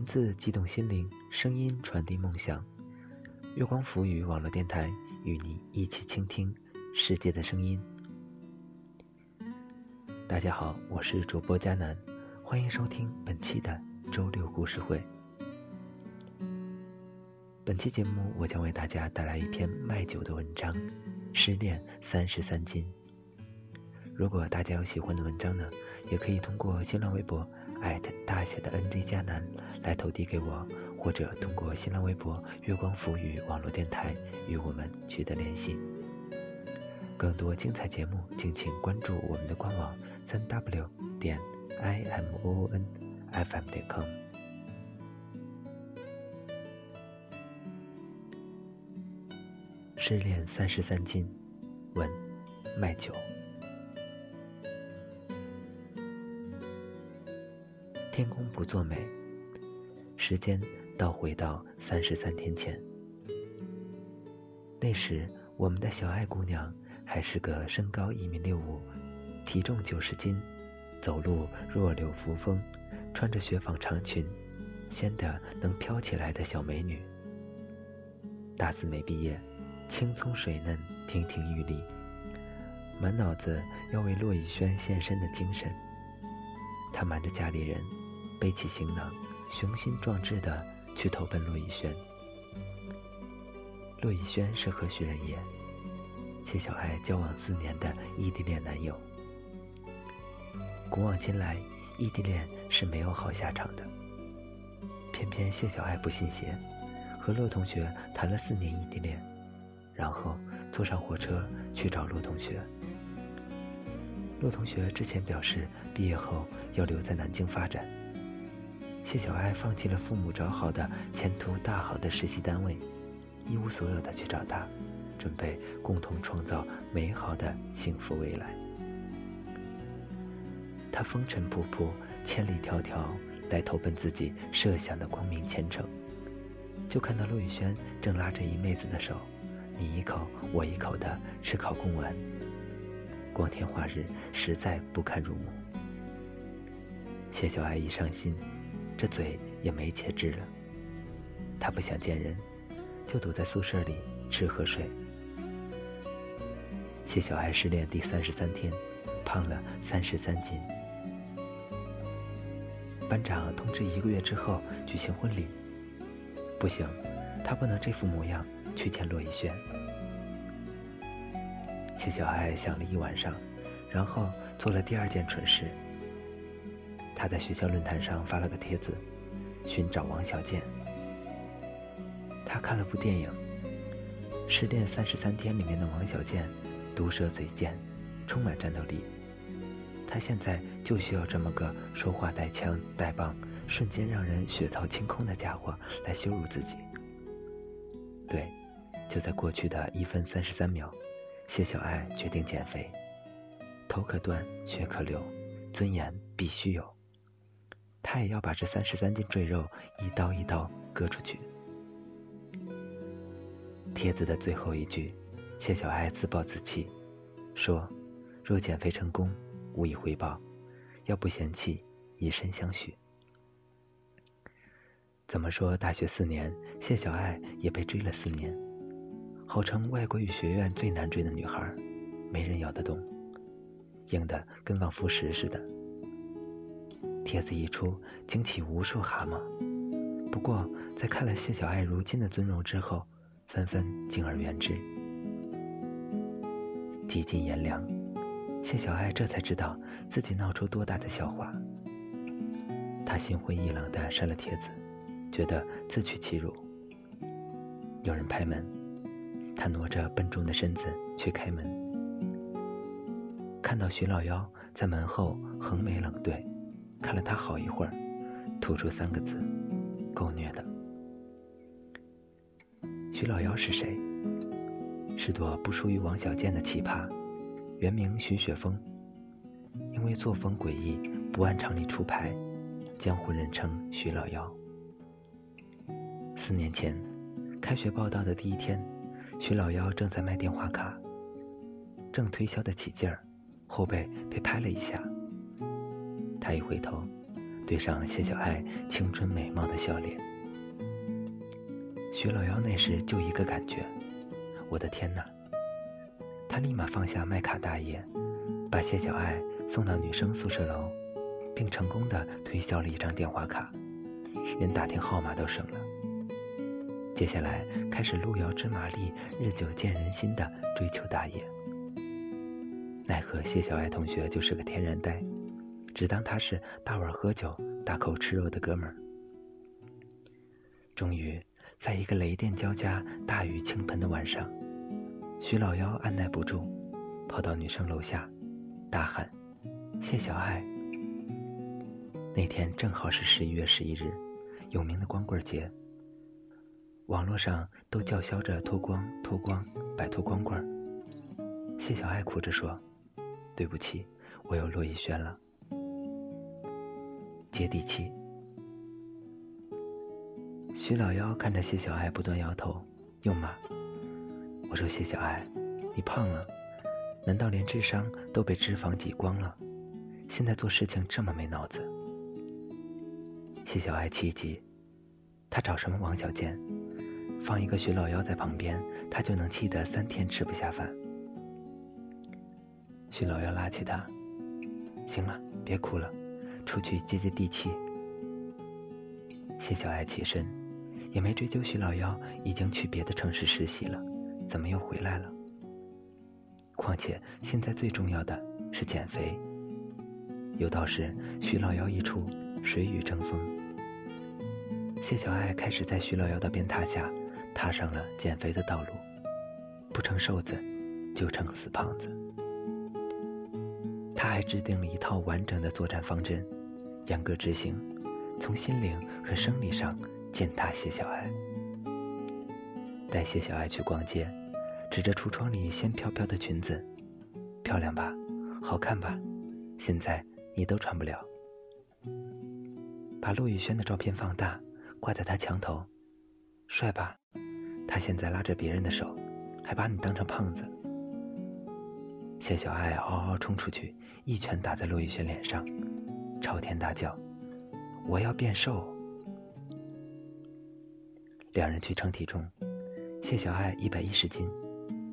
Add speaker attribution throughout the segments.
Speaker 1: 文字激动心灵，声音传递梦想。月光浮语网络电台与你一起倾听世界的声音。大家好，我是主播佳楠，欢迎收听本期的周六故事会。本期节目，我将为大家带来一篇卖酒的文章，《失恋三十三斤》。如果大家有喜欢的文章呢，也可以通过新浪微博艾特大写的 NJ 加南来投递给我，或者通过新浪微博月光浮语网络电台与我们取得联系。更多精彩节目，敬请关注我们的官网三 w 点 i m o n f m 点 com。失恋三十三斤，文卖酒。天公不作美，时间倒回到三十三天前。那时，我们的小爱姑娘还是个身高一米六五，体重九十斤，走路弱柳扶风，穿着雪纺长裙，显得能飘起来的小美女。大四没毕业。青葱水嫩，亭亭玉立，满脑子要为骆以轩献身的精神。他瞒着家里人，背起行囊，雄心壮志地去投奔骆以轩。骆以轩是何许人也？谢小爱交往四年的异地恋男友。古往今来，异地恋是没有好下场的。偏偏谢小爱不信邪，和骆同学谈了四年异地恋。然后坐上火车去找骆同学。骆同学之前表示毕业后要留在南京发展。谢小爱放弃了父母找好的前途大好的实习单位，一无所有的去找他，准备共同创造美好的幸福未来。他风尘仆仆，千里迢迢来投奔自己设想的光明前程，就看到陆宇轩正拉着一妹子的手。你一口我一口的吃烤贡丸，光天化日，实在不堪入目。谢小爱一伤心，这嘴也没节制了。他不想见人，就躲在宿舍里吃喝睡。谢小爱失恋第三十三天，胖了三十三斤。班长通知一个月之后举行婚礼，不行，他不能这副模样。去见骆以轩，谢小爱想了一晚上，然后做了第二件蠢事。他在学校论坛上发了个帖子，寻找王小贱。他看了部电影《失恋三十三天》里面的王小贱，毒舌嘴贱，充满战斗力。他现在就需要这么个说话带枪带棒，瞬间让人血槽清空的家伙来羞辱自己。对。就在过去的一分三十三秒，谢小爱决定减肥。头可断，血可流，尊严必须有。他也要把这三十三斤赘肉一刀一刀割出去。帖子的最后一句，谢小爱自暴自弃，说：“若减肥成功，无以回报；要不嫌弃，以身相许。”怎么说？大学四年，谢小爱也被追了四年。号称外国语学院最难追的女孩，没人咬得动，硬的跟望夫石似的。帖子一出，惊起无数蛤蟆。不过，在看了谢小爱如今的尊容之后，纷纷敬而远之。几近炎凉，谢小爱这才知道自己闹出多大的笑话。她心灰意冷地删了帖子，觉得自取其辱。有人拍门。他挪着笨重的身子去开门，看到徐老幺在门后横眉冷对，看了他好一会儿，吐出三个字：“够虐的。”徐老幺是谁？是朵不输于王小贱的奇葩，原名徐雪峰，因为作风诡异，不按常理出牌，江湖人称徐老幺。四年前，开学报道的第一天。徐老幺正在卖电话卡，正推销得起劲儿，后背被拍了一下。他一回头，对上谢小爱青春美貌的笑脸。徐老幺那时就一个感觉，我的天哪！他立马放下麦卡大爷，把谢小爱送到女生宿舍楼，并成功的推销了一张电话卡，连打听号码都省了。接下来开始路遥知马力，日久见人心的追求大爷。奈何谢小爱同学就是个天然呆，只当他是大碗喝酒、大口吃肉的哥们儿。终于，在一个雷电交加、大雨倾盆的晚上。徐老幺按耐不住，跑到女生楼下，大喊：“谢小爱！”那天正好是十一月十一日，有名的光棍节。网络上都叫嚣着脱光、脱光，摆脱光棍。谢小爱哭着说：“对不起，我有骆以轩了。”接地气。徐老幺看着谢小爱不断摇头，又骂。我说谢小爱，你胖了，难道连智商都被脂肪挤光了？现在做事情这么没脑子。谢小爱气急，他找什么王小贱？放一个徐老幺在旁边，他就能气得三天吃不下饭。徐老幺拉起他，行了，别哭了，出去接接地气。谢小爱起身，也没追究徐老幺，已经去别的城市实习了。怎么又回来了？况且现在最重要的是减肥。有道是徐老幺一出，谁与争锋。谢小爱开始在徐老幺的鞭挞下，踏上了减肥的道路。不成瘦子，就成死胖子。他还制定了一套完整的作战方针，严格执行，从心灵和生理上践踏谢小爱。带谢小爱去逛街。指着橱窗里仙飘飘的裙子，漂亮吧，好看吧？现在你都穿不了。把陆宇轩的照片放大，挂在他墙头，帅吧？他现在拉着别人的手，还把你当成胖子。谢小爱嗷嗷冲出去，一拳打在陆宇轩脸上，朝天大叫：“我要变瘦！”两人去称体重，谢小爱一百一十斤。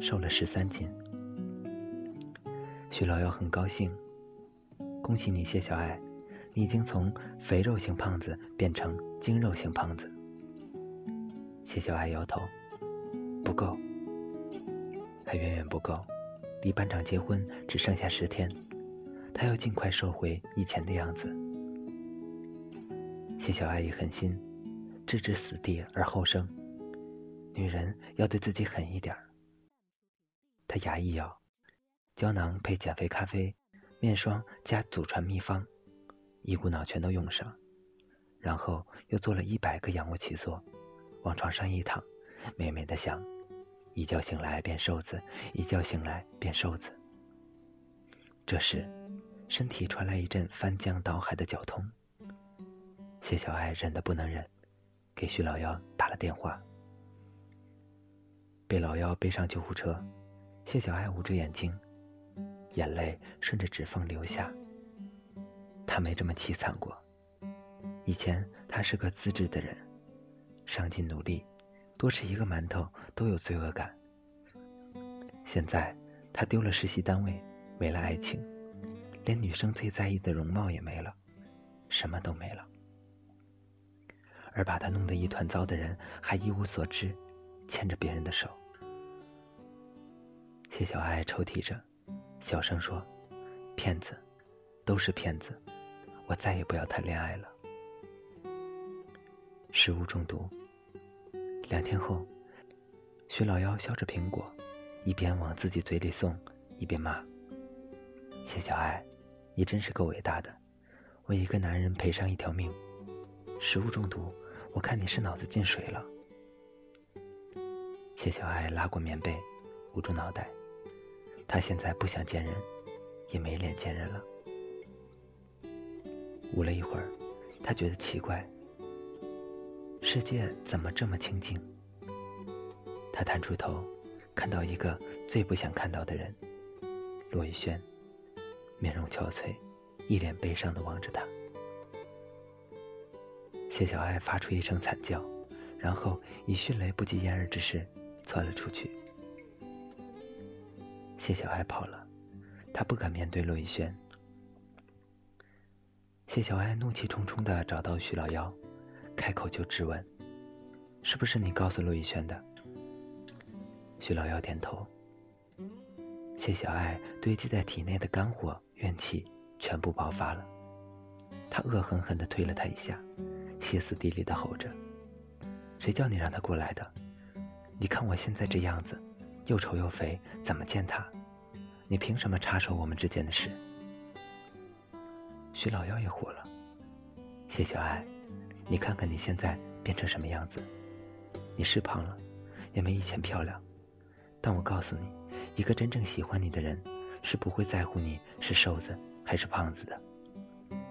Speaker 1: 瘦了十三斤，徐老幺很高兴，恭喜你谢小爱，你已经从肥肉型胖子变成精肉型胖子。谢小爱摇头，不够，还远远不够，离班长结婚只剩下十天，他要尽快瘦回以前的样子。谢小爱也狠心，置之死地而后生，女人要对自己狠一点儿。他牙一咬，胶囊配减肥咖啡，面霜加祖传秘方，一股脑全都用上，然后又做了一百个仰卧起坐，往床上一躺，美美的想：一觉醒来变瘦子，一觉醒来变瘦子。这时，身体传来一阵翻江倒海的绞痛。谢小爱忍得不能忍，给徐老幺打了电话，被老幺背上救护车。谢小爱捂着眼睛，眼泪顺着指缝流下。她没这么凄惨过。以前她是个资质的人，上进努力，多吃一个馒头都有罪恶感。现在她丢了实习单位，没了爱情，连女生最在意的容貌也没了，什么都没了。而把她弄得一团糟的人还一无所知，牵着别人的手。谢小爱抽泣着，小声说：“骗子，都是骗子，我再也不要谈恋爱了。”食物中毒。两天后，徐老幺削着苹果，一边往自己嘴里送，一边骂：“谢小爱，你真是够伟大的，为一个男人赔上一条命。食物中毒，我看你是脑子进水了。”谢小爱拉过棉被，捂住脑袋。他现在不想见人，也没脸见人了。捂了一会儿，他觉得奇怪，世界怎么这么清静？他探出头，看到一个最不想看到的人——骆以轩，面容憔悴，一脸悲伤的望着他。谢小爱发出一声惨叫，然后以迅雷不及掩耳之势窜了出去。谢小爱跑了，他不敢面对陆逸轩。谢小爱怒气冲冲的找到徐老幺，开口就质问：“是不是你告诉陆逸轩的？”徐老幺点头。谢小爱堆积在体内的肝火怨气全部爆发了，他恶狠狠地推了他一下，歇斯底里地吼着：“谁叫你让他过来的？你看我现在这样子，又丑又肥，怎么见他？你凭什么插手我们之间的事？”徐老幺也火了：“谢小爱，你看看你现在变成什么样子？你是胖了，也没以前漂亮，但我告诉你。”一个真正喜欢你的人，是不会在乎你是瘦子还是胖子的，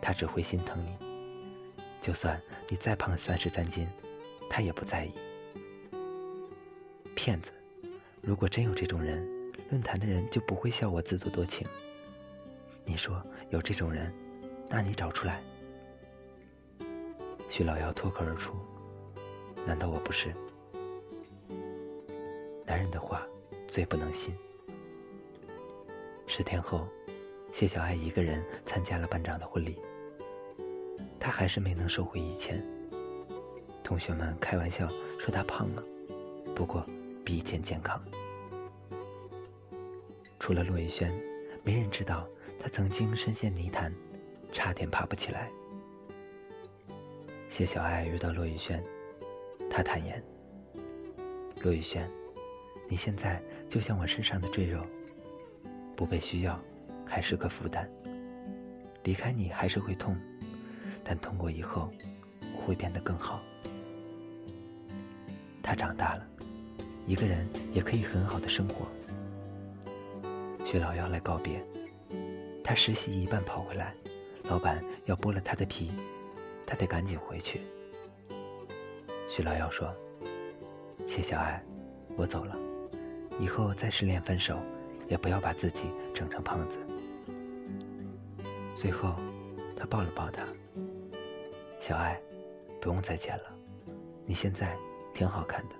Speaker 1: 他只会心疼你。就算你再胖三十三斤，他也不在意。骗子！如果真有这种人，论坛的人就不会笑我自作多情。你说有这种人，那你找出来。徐老幺脱口而出：“难道我不是？”男人的话最不能信。十天后，谢小爱一个人参加了班长的婚礼。她还是没能收回以前。同学们开玩笑说她胖了，不过比以前健康。除了骆以轩，没人知道她曾经身陷泥潭，差点爬不起来。谢小爱遇到骆以轩，他坦言：“骆以轩，你现在就像我身上的赘肉。”不被需要，还是个负担。离开你还是会痛，但痛过以后，我会变得更好。他长大了，一个人也可以很好的生活。徐老幺来告别，他实习一半跑回来，老板要剥了他的皮，他得赶紧回去。徐老幺说：“谢小爱，我走了，以后再失恋分手。”也不要把自己整成胖子。最后，他抱了抱她，小爱，不用再见了，你现在挺好看的。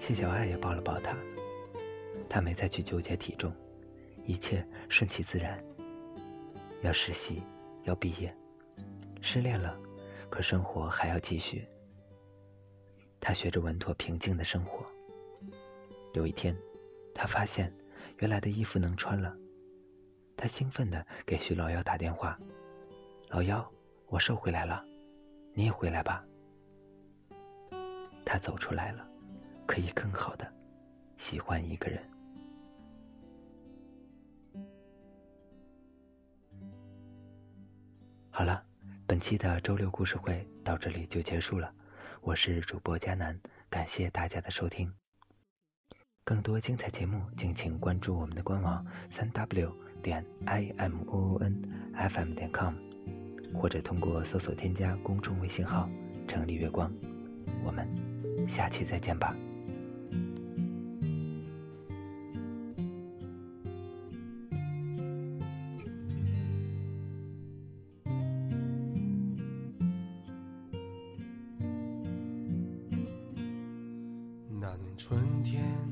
Speaker 1: 谢小爱也抱了抱他，他没再去纠结体重，一切顺其自然。要实习，要毕业，失恋了，可生活还要继续。他学着稳妥平静的生活。有一天。他发现原来的衣服能穿了，他兴奋地给徐老幺打电话：“老幺，我瘦回来了，你也回来吧。”他走出来了，可以更好的喜欢一个人。好了，本期的周六故事会到这里就结束了，我是主播佳楠，感谢大家的收听。更多精彩节目，敬请关注我们的官网三 w 点 i m o o n f m 点 com，或者通过搜索添加公众微信号“城里月光”。我们下期再见吧。
Speaker 2: 那年春天。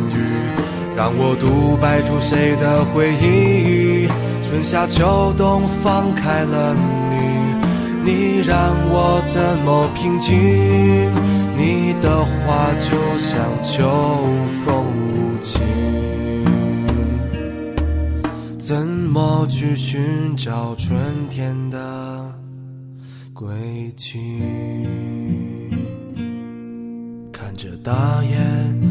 Speaker 2: 让我独白出谁的回忆？春夏秋冬放开了你，你让我怎么平静？你的话就像秋风无情，怎么去寻找春天的？归期，看着大雁